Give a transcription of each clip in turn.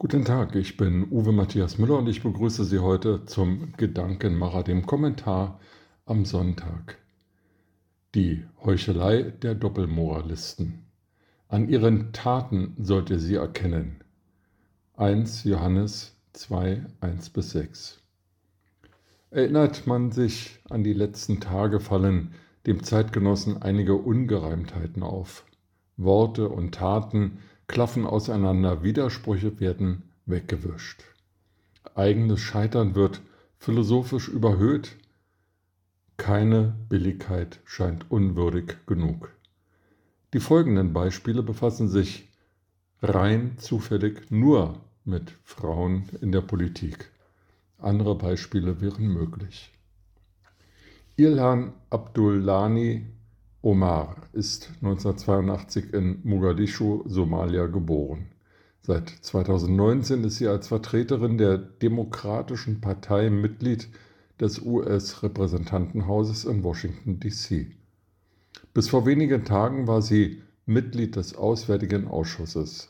Guten Tag, ich bin Uwe Matthias Müller und ich begrüße Sie heute zum Gedankenmacher, dem Kommentar am Sonntag. Die Heuchelei der Doppelmoralisten. An ihren Taten sollt ihr sie erkennen. 1 Johannes 2, 1 bis 6. Erinnert man sich an die letzten Tage, fallen dem Zeitgenossen einige Ungereimtheiten auf. Worte und Taten klaffen auseinander, Widersprüche werden weggewischt. Eigenes Scheitern wird philosophisch überhöht. Keine Billigkeit scheint unwürdig genug. Die folgenden Beispiele befassen sich rein zufällig nur mit Frauen in der Politik. Andere Beispiele wären möglich. Ilhan Abdullani Omar ist 1982 in Mogadischu, Somalia, geboren. Seit 2019 ist sie als Vertreterin der Demokratischen Partei Mitglied des US-Repräsentantenhauses in Washington, D.C. Bis vor wenigen Tagen war sie Mitglied des Auswärtigen Ausschusses.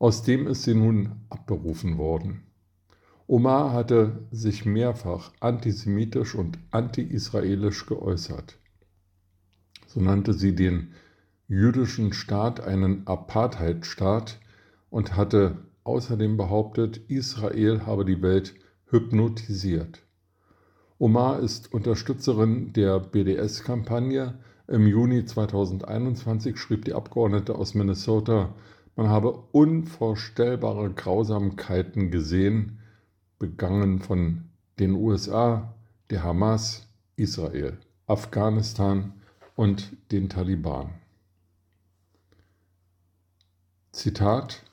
Aus dem ist sie nun abberufen worden. Omar hatte sich mehrfach antisemitisch und anti-israelisch geäußert so nannte sie den jüdischen Staat einen Apartheidstaat und hatte außerdem behauptet, Israel habe die Welt hypnotisiert. Omar ist Unterstützerin der BDS-Kampagne. Im Juni 2021 schrieb die Abgeordnete aus Minnesota, man habe unvorstellbare Grausamkeiten gesehen, begangen von den USA, der Hamas, Israel, Afghanistan und den Taliban. Zitat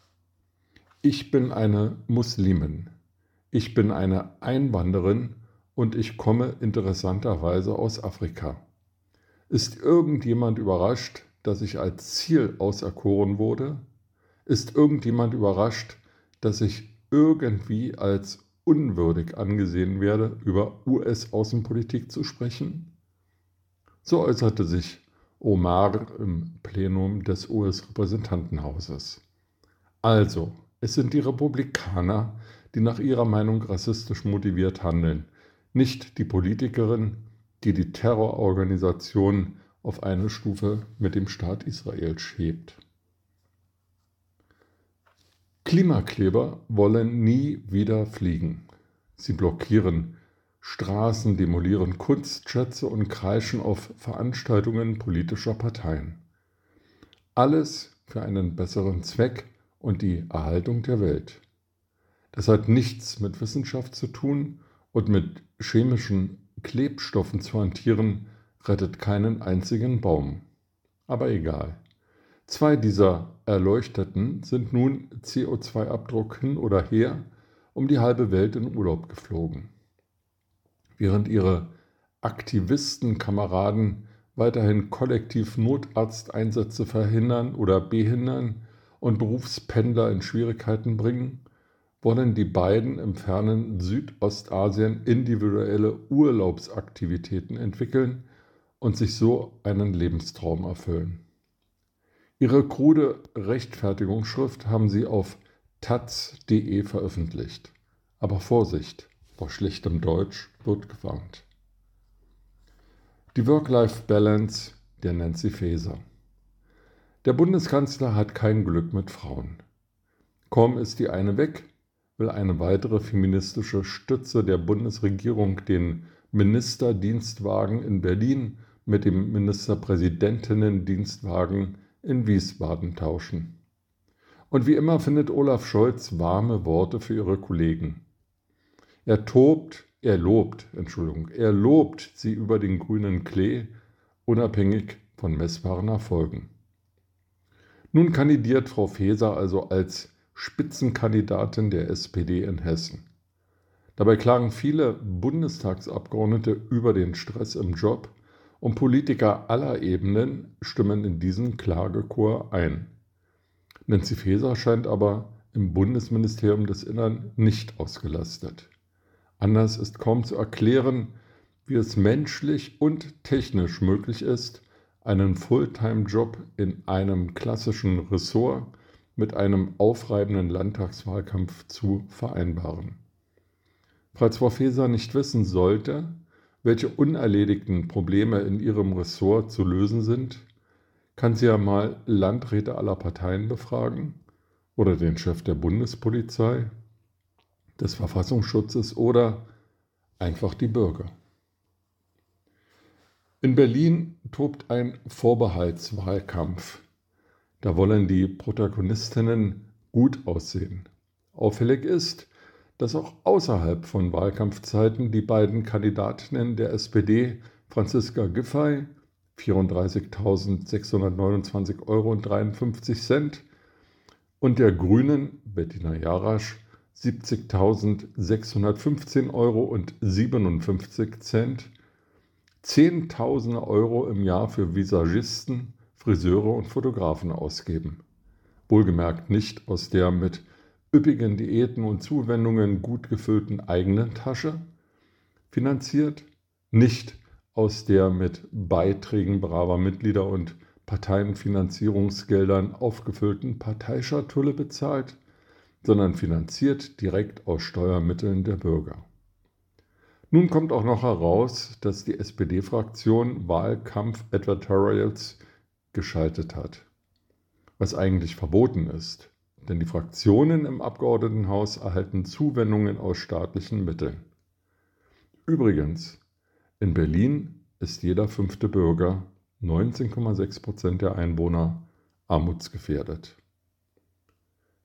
Ich bin eine Muslimin, ich bin eine Einwanderin und ich komme interessanterweise aus Afrika. Ist irgendjemand überrascht, dass ich als Ziel auserkoren wurde? Ist irgendjemand überrascht, dass ich irgendwie als unwürdig angesehen werde, über US-Außenpolitik zu sprechen? So äußerte sich Omar im Plenum des US-Repräsentantenhauses. Also, es sind die Republikaner, die nach ihrer Meinung rassistisch motiviert handeln, nicht die Politikerin, die die Terrororganisation auf eine Stufe mit dem Staat Israel schiebt. Klimakleber wollen nie wieder fliegen. Sie blockieren Straßen demolieren Kunstschätze und kreischen auf Veranstaltungen politischer Parteien. Alles für einen besseren Zweck und die Erhaltung der Welt. Das hat nichts mit Wissenschaft zu tun und mit chemischen Klebstoffen zu hantieren, rettet keinen einzigen Baum. Aber egal. Zwei dieser Erleuchteten sind nun CO2-Abdruck hin oder her um die halbe Welt in Urlaub geflogen während ihre Aktivistenkameraden weiterhin kollektiv Notarzteinsätze verhindern oder behindern und Berufspendler in Schwierigkeiten bringen, wollen die beiden im fernen Südostasien individuelle Urlaubsaktivitäten entwickeln und sich so einen Lebenstraum erfüllen. Ihre krude Rechtfertigungsschrift haben sie auf taz.de veröffentlicht. Aber Vorsicht! Vor schlechtem Deutsch wird gewarnt. Die Work-Life-Balance der Nancy Faeser. Der Bundeskanzler hat kein Glück mit Frauen. Kaum ist die eine weg, will eine weitere feministische Stütze der Bundesregierung den Ministerdienstwagen in Berlin mit dem Ministerpräsidentinnen-Dienstwagen in Wiesbaden tauschen. Und wie immer findet Olaf Scholz warme Worte für ihre Kollegen. Er tobt, er lobt, Entschuldigung, er lobt sie über den grünen Klee, unabhängig von messbaren Erfolgen. Nun kandidiert Frau Faeser also als Spitzenkandidatin der SPD in Hessen. Dabei klagen viele Bundestagsabgeordnete über den Stress im Job und Politiker aller Ebenen stimmen in diesen Klagechor ein. Nancy Faeser scheint aber im Bundesministerium des Innern nicht ausgelastet. Anders ist kaum zu erklären, wie es menschlich und technisch möglich ist, einen Fulltime-Job in einem klassischen Ressort mit einem aufreibenden Landtagswahlkampf zu vereinbaren. Falls Frau Faeser nicht wissen sollte, welche unerledigten Probleme in ihrem Ressort zu lösen sind, kann sie ja mal Landräte aller Parteien befragen oder den Chef der Bundespolizei, des Verfassungsschutzes oder einfach die Bürger. In Berlin tobt ein Vorbehaltswahlkampf. Da wollen die Protagonistinnen gut aussehen. Auffällig ist, dass auch außerhalb von Wahlkampfzeiten die beiden Kandidatinnen der SPD, Franziska Giffey, 34.629,53 Euro und der Grünen, Bettina Jarasch, 70.615 Euro und 57 Cent, Zehntausende Euro im Jahr für Visagisten, Friseure und Fotografen ausgeben. Wohlgemerkt nicht aus der mit üppigen Diäten und Zuwendungen gut gefüllten eigenen Tasche. Finanziert, nicht aus der mit Beiträgen braver Mitglieder und Parteienfinanzierungsgeldern aufgefüllten Parteischatulle bezahlt, sondern finanziert direkt aus Steuermitteln der Bürger. Nun kommt auch noch heraus, dass die SPD-Fraktion Wahlkampf-Advertorials geschaltet hat, was eigentlich verboten ist, denn die Fraktionen im Abgeordnetenhaus erhalten Zuwendungen aus staatlichen Mitteln. Übrigens, in Berlin ist jeder fünfte Bürger 19,6 Prozent der Einwohner armutsgefährdet.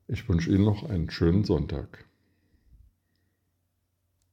Ich wünsche Ihnen noch einen schönen Sonntag.